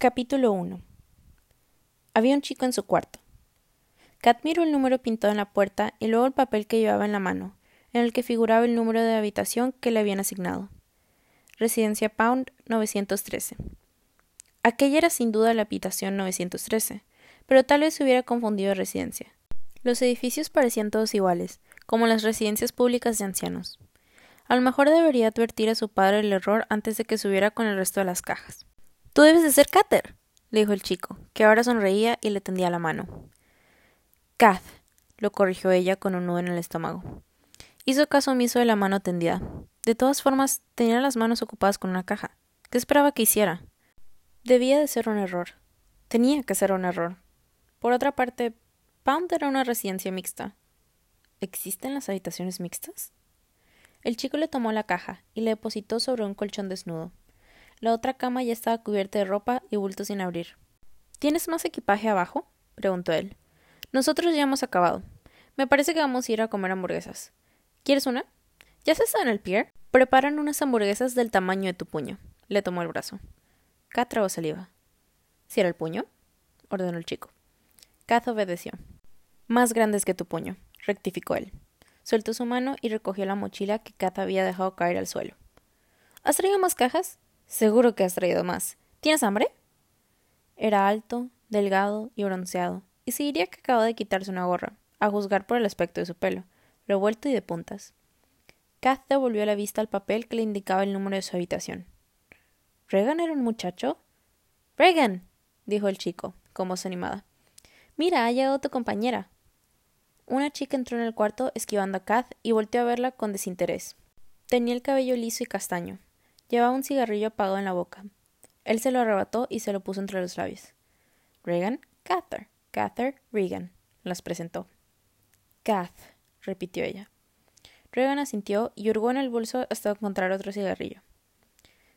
Capítulo 1 Había un chico en su cuarto. Kat miró el número pintado en la puerta y luego el papel que llevaba en la mano, en el que figuraba el número de habitación que le habían asignado. Residencia Pound 913. Aquella era sin duda la habitación 913, pero tal vez se hubiera confundido de residencia. Los edificios parecían todos iguales, como las residencias públicas de ancianos. A lo mejor debería advertir a su padre el error antes de que subiera con el resto de las cajas. Tú debes de ser Cater, le dijo el chico, que ahora sonreía y le tendía la mano. Kath, lo corrigió ella con un nudo en el estómago. Hizo caso omiso de la mano tendida. De todas formas, tenía las manos ocupadas con una caja. ¿Qué esperaba que hiciera? Debía de ser un error. Tenía que ser un error. Por otra parte, Pound era una residencia mixta. ¿Existen las habitaciones mixtas? El chico le tomó la caja y la depositó sobre un colchón desnudo. La otra cama ya estaba cubierta de ropa y bultos sin abrir. ¿Tienes más equipaje abajo? preguntó él. Nosotros ya hemos acabado. Me parece que vamos a ir a comer hamburguesas. ¿Quieres una? ¿Ya se está en el pier? Preparan unas hamburguesas del tamaño de tu puño. Le tomó el brazo. Kat tragó saliva. ¿Si era el puño? ordenó el chico. Kat obedeció. Más grandes que tu puño, rectificó él. Soltó su mano y recogió la mochila que Kat había dejado caer al suelo. ¿Has traído más cajas? Seguro que has traído más. ¿Tienes hambre? Era alto, delgado y bronceado, y se diría que acababa de quitarse una gorra, a juzgar por el aspecto de su pelo, revuelto y de puntas. Kath devolvió la vista al papel que le indicaba el número de su habitación. ¿Regan era un muchacho? Regan, dijo el chico, con voz animada. Mira, ha llegado tu compañera. Una chica entró en el cuarto esquivando a Kath y volteó a verla con desinterés. Tenía el cabello liso y castaño, Llevaba un cigarrillo apagado en la boca. Él se lo arrebató y se lo puso entre los labios. Regan, Cather, Cather, Regan, las presentó. Kath, repitió ella. Regan asintió y hurgó en el bolso hasta encontrar otro cigarrillo.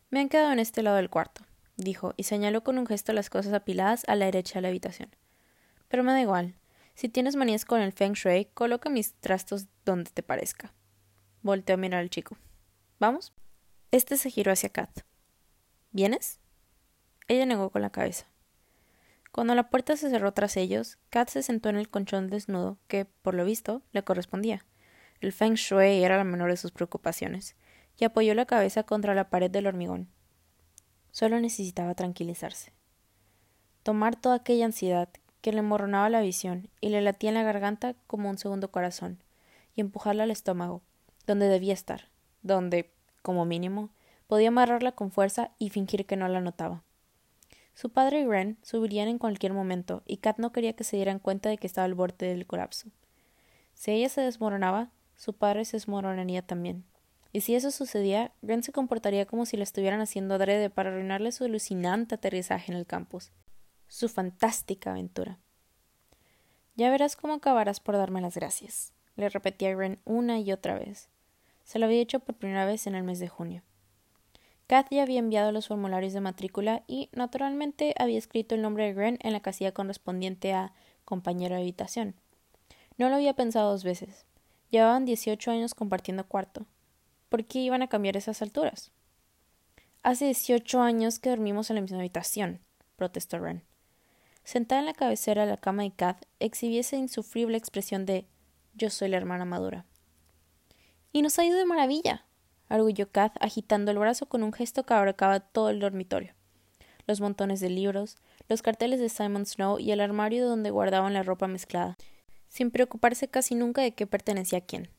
Me han quedado en este lado del cuarto, dijo, y señaló con un gesto las cosas apiladas a la derecha de la habitación. Pero me da igual. Si tienes manías con el Feng Shui, coloca mis trastos donde te parezca. Volteó a mirar al chico. ¿Vamos? Este se giró hacia Kat. ¿Vienes? Ella negó con la cabeza. Cuando la puerta se cerró tras ellos, Kat se sentó en el conchón desnudo que, por lo visto, le correspondía. El feng shui era la menor de sus preocupaciones, y apoyó la cabeza contra la pared del hormigón. Solo necesitaba tranquilizarse. Tomar toda aquella ansiedad que le emborronaba la visión y le latía en la garganta como un segundo corazón, y empujarla al estómago, donde debía estar, donde, como mínimo, podía amarrarla con fuerza y fingir que no la notaba. Su padre y Ren subirían en cualquier momento, y Kat no quería que se dieran cuenta de que estaba al borde del colapso. Si ella se desmoronaba, su padre se desmoronaría también. Y si eso sucedía, Ren se comportaría como si la estuvieran haciendo adrede para arruinarle su alucinante aterrizaje en el campus. Su fantástica aventura. Ya verás cómo acabarás por darme las gracias, le repetía Ren una y otra vez. Se lo había hecho por primera vez en el mes de junio. Kathy había enviado los formularios de matrícula y, naturalmente, había escrito el nombre de Gren en la casilla correspondiente a compañero de habitación. No lo había pensado dos veces. Llevaban dieciocho años compartiendo cuarto. ¿Por qué iban a cambiar esas alturas? Hace dieciocho años que dormimos en la misma habitación, protestó Ren. Sentada en la cabecera de la cama de Kath, exhibía esa insufrible expresión de yo soy la hermana madura. Y nos ha ido de maravilla, arguyó Kath agitando el brazo con un gesto que abarcaba todo el dormitorio. Los montones de libros, los carteles de Simon Snow y el armario donde guardaban la ropa mezclada, sin preocuparse casi nunca de qué pertenecía a quién.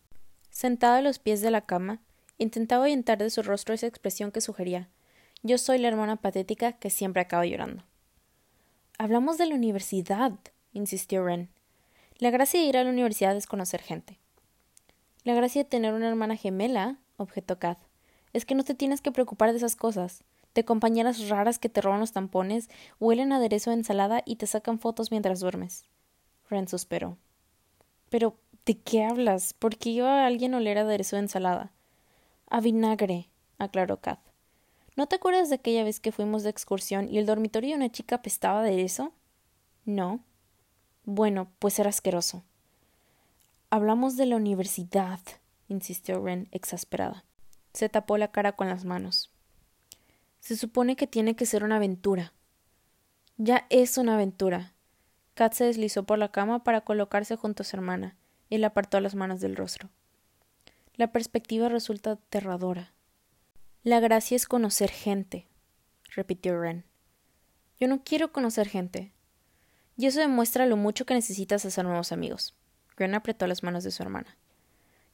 Sentada a los pies de la cama, intentaba ahuyentar de su rostro esa expresión que sugería Yo soy la hermana patética que siempre acaba llorando. Hablamos de la universidad, insistió Wren. La gracia de ir a la universidad es conocer gente. La gracia de tener una hermana gemela, objetó Kath, es que no te tienes que preocupar de esas cosas. De compañeras raras que te roban los tampones, huelen aderezo de ensalada y te sacan fotos mientras duermes. Ren suspiró. Pero, ¿de qué hablas? ¿Por qué iba a alguien a oler aderezo de ensalada? A vinagre, aclaró Kath. ¿No te acuerdas de aquella vez que fuimos de excursión y el dormitorio de una chica apestaba de eso? No. Bueno, pues era asqueroso. Hablamos de la universidad, insistió Ren, exasperada. Se tapó la cara con las manos. Se supone que tiene que ser una aventura. Ya es una aventura. Kat se deslizó por la cama para colocarse junto a su hermana y le apartó las manos del rostro. La perspectiva resulta aterradora. La gracia es conocer gente, repitió Ren. Yo no quiero conocer gente. Y eso demuestra lo mucho que necesitas hacer nuevos amigos. Ren apretó las manos de su hermana.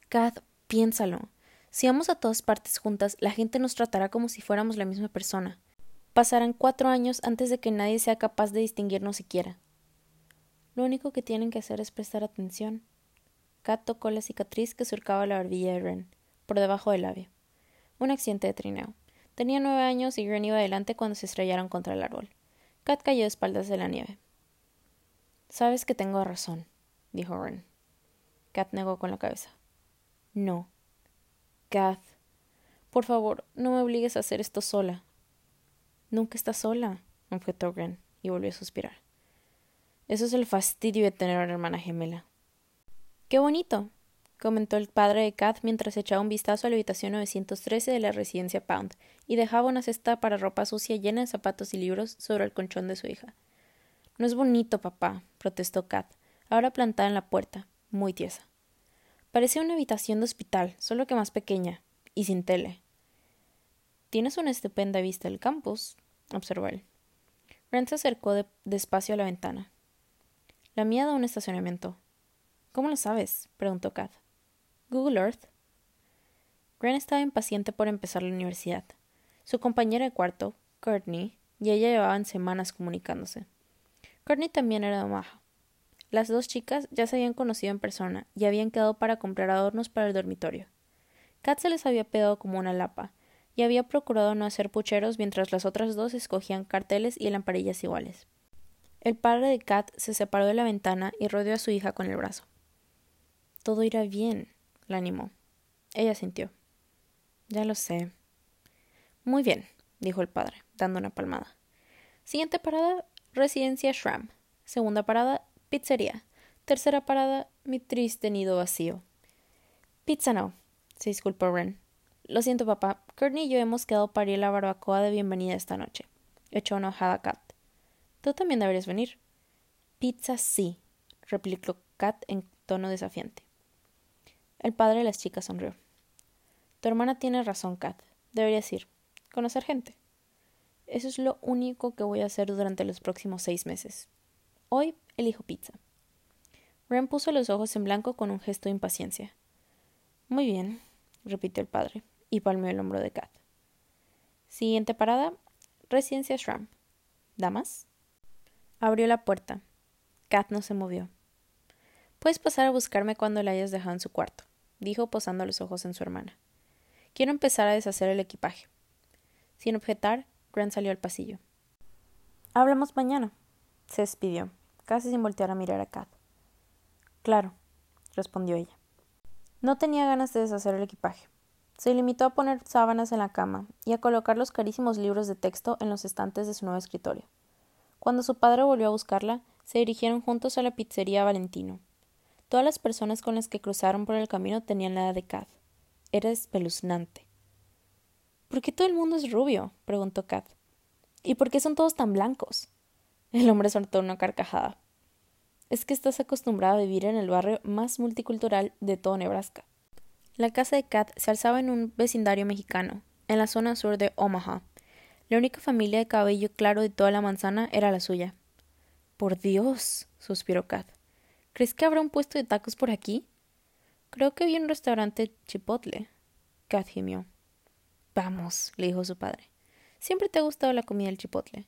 Kat, piénsalo. Si vamos a todas partes juntas, la gente nos tratará como si fuéramos la misma persona. Pasarán cuatro años antes de que nadie sea capaz de distinguirnos siquiera. Lo único que tienen que hacer es prestar atención. Kat tocó la cicatriz que surcaba la barbilla de Ren, por debajo del labio. Un accidente de trineo. Tenía nueve años y Ren iba adelante cuando se estrellaron contra el árbol. Kat cayó de espaldas de la nieve. Sabes que tengo razón, dijo Ren. Kat negó con la cabeza. No. Kat, por favor, no me obligues a hacer esto sola. Nunca estás sola, objetó Ren, y volvió a suspirar. Eso es el fastidio de tener una hermana gemela. Qué bonito, comentó el padre de Kat mientras echaba un vistazo a la habitación 913 de la residencia Pound y dejaba una cesta para ropa sucia llena de zapatos y libros sobre el colchón de su hija. No es bonito, papá, protestó Kat, ahora plantada en la puerta, muy tiesa. Parecía una habitación de hospital, solo que más pequeña, y sin tele. Tienes una estupenda vista del campus, observó él. Brent se acercó despacio a la ventana. La mía da un estacionamiento, ¿Cómo lo sabes? preguntó Kat. Google Earth. Gren estaba impaciente por empezar la universidad. Su compañera de cuarto, Courtney, y ella llevaban semanas comunicándose. Courtney también era de Omaha. Las dos chicas ya se habían conocido en persona y habían quedado para comprar adornos para el dormitorio. Kat se les había pegado como una lapa y había procurado no hacer pucheros mientras las otras dos escogían carteles y lamparillas iguales. El padre de Kat se separó de la ventana y rodeó a su hija con el brazo. Todo irá bien, la animó. Ella sintió. Ya lo sé. Muy bien, dijo el padre, dando una palmada. Siguiente parada, residencia Shram. Segunda parada, pizzería. Tercera parada, mi triste nido vacío. Pizza no, se disculpó Ren. Lo siento, papá. Courtney y yo hemos quedado para ir a la barbacoa de bienvenida esta noche. Echó una hojada Kat. Tú también deberías venir. Pizza sí, replicó Kat en tono desafiante. El padre de las chicas sonrió. Tu hermana tiene razón, Kat. Deberías ir. Conocer gente. Eso es lo único que voy a hacer durante los próximos seis meses. Hoy elijo pizza. Ren puso los ojos en blanco con un gesto de impaciencia. Muy bien, repitió el padre, y palmeó el hombro de Kat. Siguiente parada, residencia Shram. ¿Damas? Abrió la puerta. Kat no se movió. Puedes pasar a buscarme cuando la hayas dejado en su cuarto dijo posando los ojos en su hermana. Quiero empezar a deshacer el equipaje. Sin objetar, Grant salió al pasillo. Hablamos mañana. Se despidió, casi sin voltear a mirar a Kat. Claro, respondió ella. No tenía ganas de deshacer el equipaje. Se limitó a poner sábanas en la cama y a colocar los carísimos libros de texto en los estantes de su nuevo escritorio. Cuando su padre volvió a buscarla, se dirigieron juntos a la pizzería Valentino, Todas las personas con las que cruzaron por el camino tenían la edad de Kat. Era espeluznante. ¿Por qué todo el mundo es rubio? preguntó Kat. ¿Y por qué son todos tan blancos? El hombre soltó una carcajada. Es que estás acostumbrado a vivir en el barrio más multicultural de todo Nebraska. La casa de Kat se alzaba en un vecindario mexicano, en la zona sur de Omaha. La única familia de cabello claro de toda la manzana era la suya. Por Dios, suspiró Kat. ¿Crees que habrá un puesto de tacos por aquí? Creo que vi un restaurante chipotle. Kat gimió. Vamos, le dijo su padre. Siempre te ha gustado la comida del chipotle.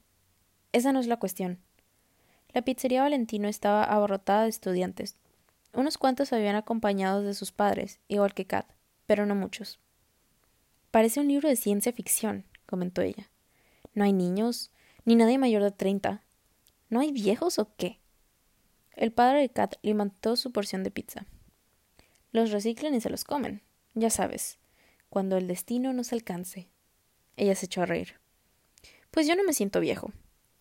Esa no es la cuestión. La pizzería Valentino estaba abarrotada de estudiantes. Unos cuantos habían acompañados de sus padres, igual que Kat, pero no muchos. Parece un libro de ciencia ficción, comentó ella. No hay niños, ni nadie mayor de treinta. ¿No hay viejos o qué? El padre de Kat levantó su porción de pizza. Los reciclan y se los comen. Ya sabes, cuando el destino nos alcance. Ella se echó a reír. Pues yo no me siento viejo.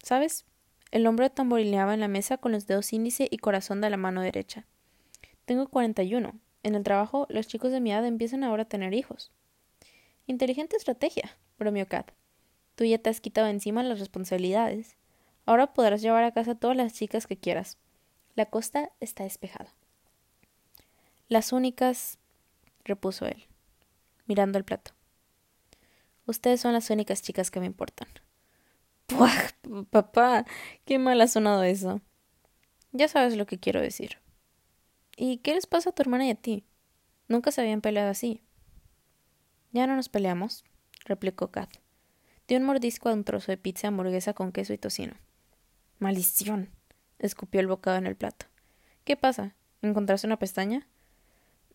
¿Sabes? El hombre tamborileaba en la mesa con los dedos índice y corazón de la mano derecha. Tengo cuarenta y uno. En el trabajo, los chicos de mi edad empiezan ahora a tener hijos. Inteligente estrategia, bromeó Kat. Tú ya te has quitado encima las responsabilidades. Ahora podrás llevar a casa todas las chicas que quieras. La costa está despejada. Las únicas, repuso él, mirando el plato. Ustedes son las únicas chicas que me importan. Papá, qué mal ha sonado eso. Ya sabes lo que quiero decir. ¿Y qué les pasa a tu hermana y a ti? Nunca se habían peleado así. Ya no nos peleamos, replicó Kath. Dio un mordisco a un trozo de pizza hamburguesa con queso y tocino. Maldición. escupió el bocado en el plato. ¿Qué pasa? ¿Encontraste una pestaña?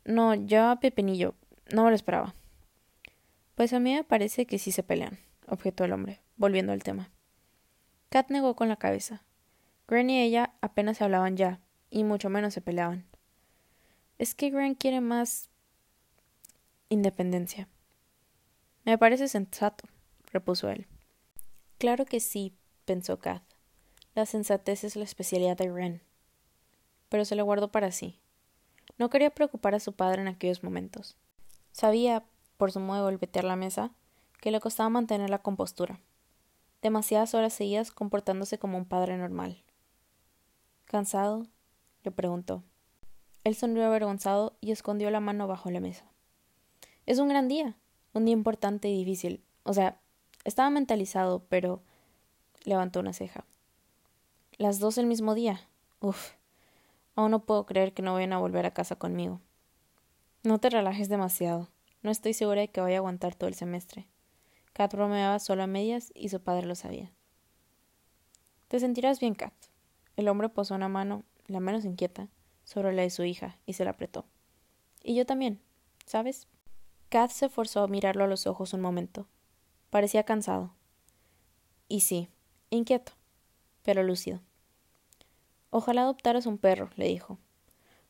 No, ya Pepinillo. No me lo esperaba. Pues a mí me parece que sí se pelean, objetó el hombre, volviendo al tema. Kat negó con la cabeza. Gren y ella apenas se hablaban ya, y mucho menos se peleaban. Es que Gren quiere más independencia. Me parece sensato, repuso él. Claro que sí, pensó Kat. La sensatez es la especialidad de Gren. Pero se lo guardó para sí. No quería preocupar a su padre en aquellos momentos. Sabía, por su modo de golpetear la mesa, que le costaba mantener la compostura. Demasiadas horas seguidas comportándose como un padre normal. ¿Cansado? le preguntó. Él sonrió avergonzado y escondió la mano bajo la mesa. Es un gran día, un día importante y difícil. O sea, estaba mentalizado, pero levantó una ceja. Las dos el mismo día. Uf. Aún no puedo creer que no vayan a volver a casa conmigo. No te relajes demasiado. No estoy segura de que vaya a aguantar todo el semestre. Kat bromeaba solo a medias y su padre lo sabía. Te sentirás bien, Kat. El hombre posó una mano, la menos inquieta, sobre la de su hija y se la apretó. Y yo también, ¿sabes? Kat se forzó a mirarlo a los ojos un momento. Parecía cansado. Y sí, inquieto, pero lúcido. Ojalá adoptaras un perro, le dijo.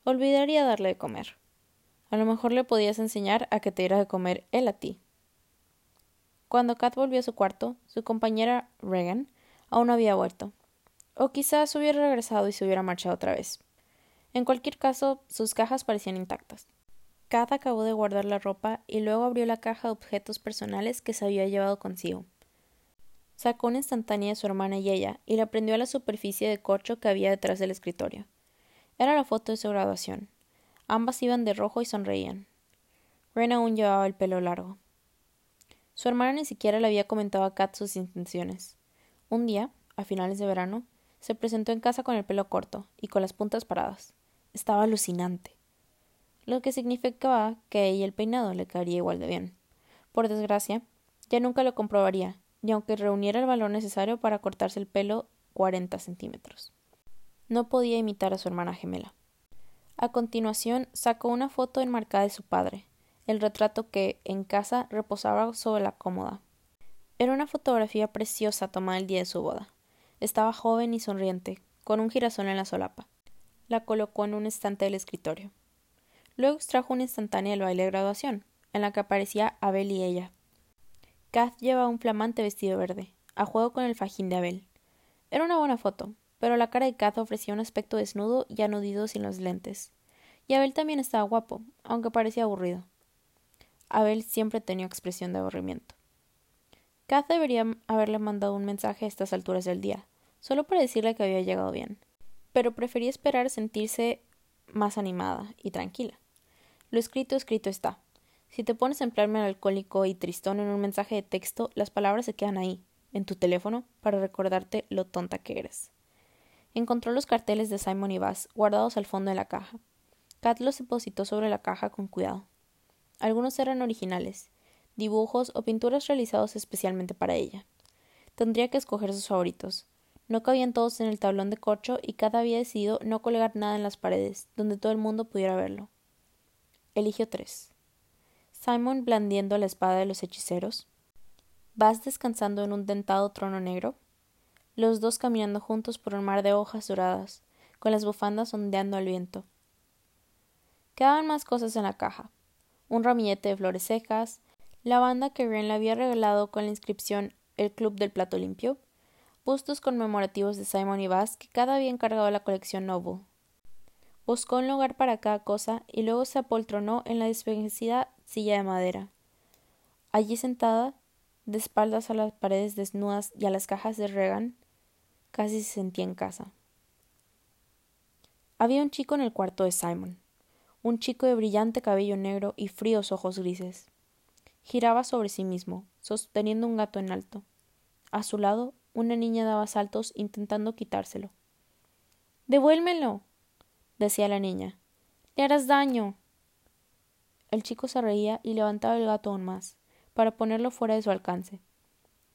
Olvidaría darle de comer. A lo mejor le podías enseñar a que te diera de comer él a ti. Cuando Kat volvió a su cuarto, su compañera Regan aún no había vuelto. O quizás hubiera regresado y se hubiera marchado otra vez. En cualquier caso, sus cajas parecían intactas. Kat acabó de guardar la ropa y luego abrió la caja de objetos personales que se había llevado consigo. Sacó una instantánea de su hermana y ella y la prendió a la superficie de corcho que había detrás del escritorio. Era la foto de su graduación. Ambas iban de rojo y sonreían. Ren aún llevaba el pelo largo. Su hermana ni siquiera le había comentado a Kat sus intenciones. Un día, a finales de verano, se presentó en casa con el pelo corto y con las puntas paradas. Estaba alucinante. Lo que significaba que a ella el peinado le caería igual de bien. Por desgracia, ya nunca lo comprobaría, y aunque reuniera el valor necesario para cortarse el pelo cuarenta centímetros. No podía imitar a su hermana gemela. A continuación sacó una foto enmarcada de su padre, el retrato que, en casa, reposaba sobre la cómoda. Era una fotografía preciosa tomada el día de su boda. Estaba joven y sonriente, con un girasol en la solapa. La colocó en un estante del escritorio. Luego extrajo una instantánea del baile de graduación, en la que aparecía Abel y ella, Kath llevaba un flamante vestido verde, a juego con el fajín de Abel. Era una buena foto, pero la cara de Kath ofrecía un aspecto desnudo y anudido sin los lentes. Y Abel también estaba guapo, aunque parecía aburrido. Abel siempre tenía expresión de aburrimiento. Kath debería haberle mandado un mensaje a estas alturas del día, solo para decirle que había llegado bien, pero prefería esperar sentirse más animada y tranquila. Lo escrito escrito está. Si te pones en plan alcohólico y tristón en un mensaje de texto, las palabras se quedan ahí, en tu teléfono, para recordarte lo tonta que eres. Encontró los carteles de Simon y Bass guardados al fondo de la caja. Kat los depositó sobre la caja con cuidado. Algunos eran originales, dibujos o pinturas realizados especialmente para ella. Tendría que escoger sus favoritos. No cabían todos en el tablón de corcho y Kat había decidido no colgar nada en las paredes, donde todo el mundo pudiera verlo. Eligió tres. Simon blandiendo la espada de los hechiceros. ¿Vas descansando en un dentado trono negro? Los dos caminando juntos por un mar de hojas doradas, con las bufandas ondeando al viento. Quedaban más cosas en la caja. Un ramillete de flores secas, la banda que Ren le había regalado con la inscripción El Club del Plato Limpio, bustos conmemorativos de Simon y Bass que cada había encargado la colección Noble. Buscó un lugar para cada cosa y luego se apoltronó en la desvanecida silla de madera. Allí sentada, de espaldas a las paredes desnudas y a las cajas de Regan, Casi se sentía en casa. Había un chico en el cuarto de Simon, un chico de brillante cabello negro y fríos ojos grises. Giraba sobre sí mismo, sosteniendo un gato en alto. A su lado, una niña daba saltos intentando quitárselo. Devuélmelo, decía la niña. Le harás daño. El chico se reía y levantaba el gato aún más, para ponerlo fuera de su alcance.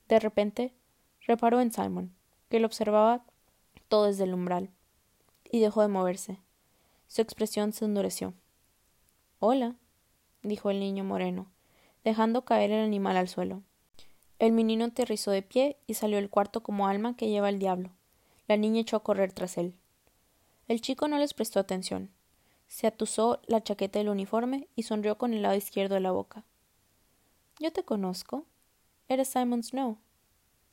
De repente, reparó en Simon, que lo observaba todo desde el umbral, y dejó de moverse. Su expresión se endureció. Hola, dijo el niño moreno, dejando caer el animal al suelo. El menino aterrizó de pie y salió del cuarto como alma que lleva el diablo. La niña echó a correr tras él. El chico no les prestó atención. Se atusó la chaqueta del uniforme y sonrió con el lado izquierdo de la boca. Yo te conozco. Eres Simon Snow,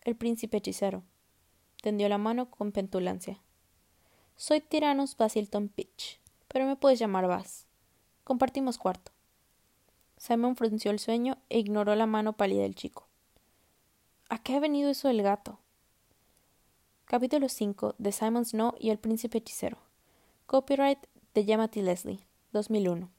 el príncipe hechicero. Tendió la mano con petulancia. Soy Tyrannus Basilton Pitch, pero me puedes llamar Bas. Compartimos cuarto. Simon frunció el sueño e ignoró la mano pálida del chico. ¿A qué ha venido eso del gato? Capítulo 5 de Simon Snow y el príncipe hechicero. Copyright de Yamati Leslie, 2001.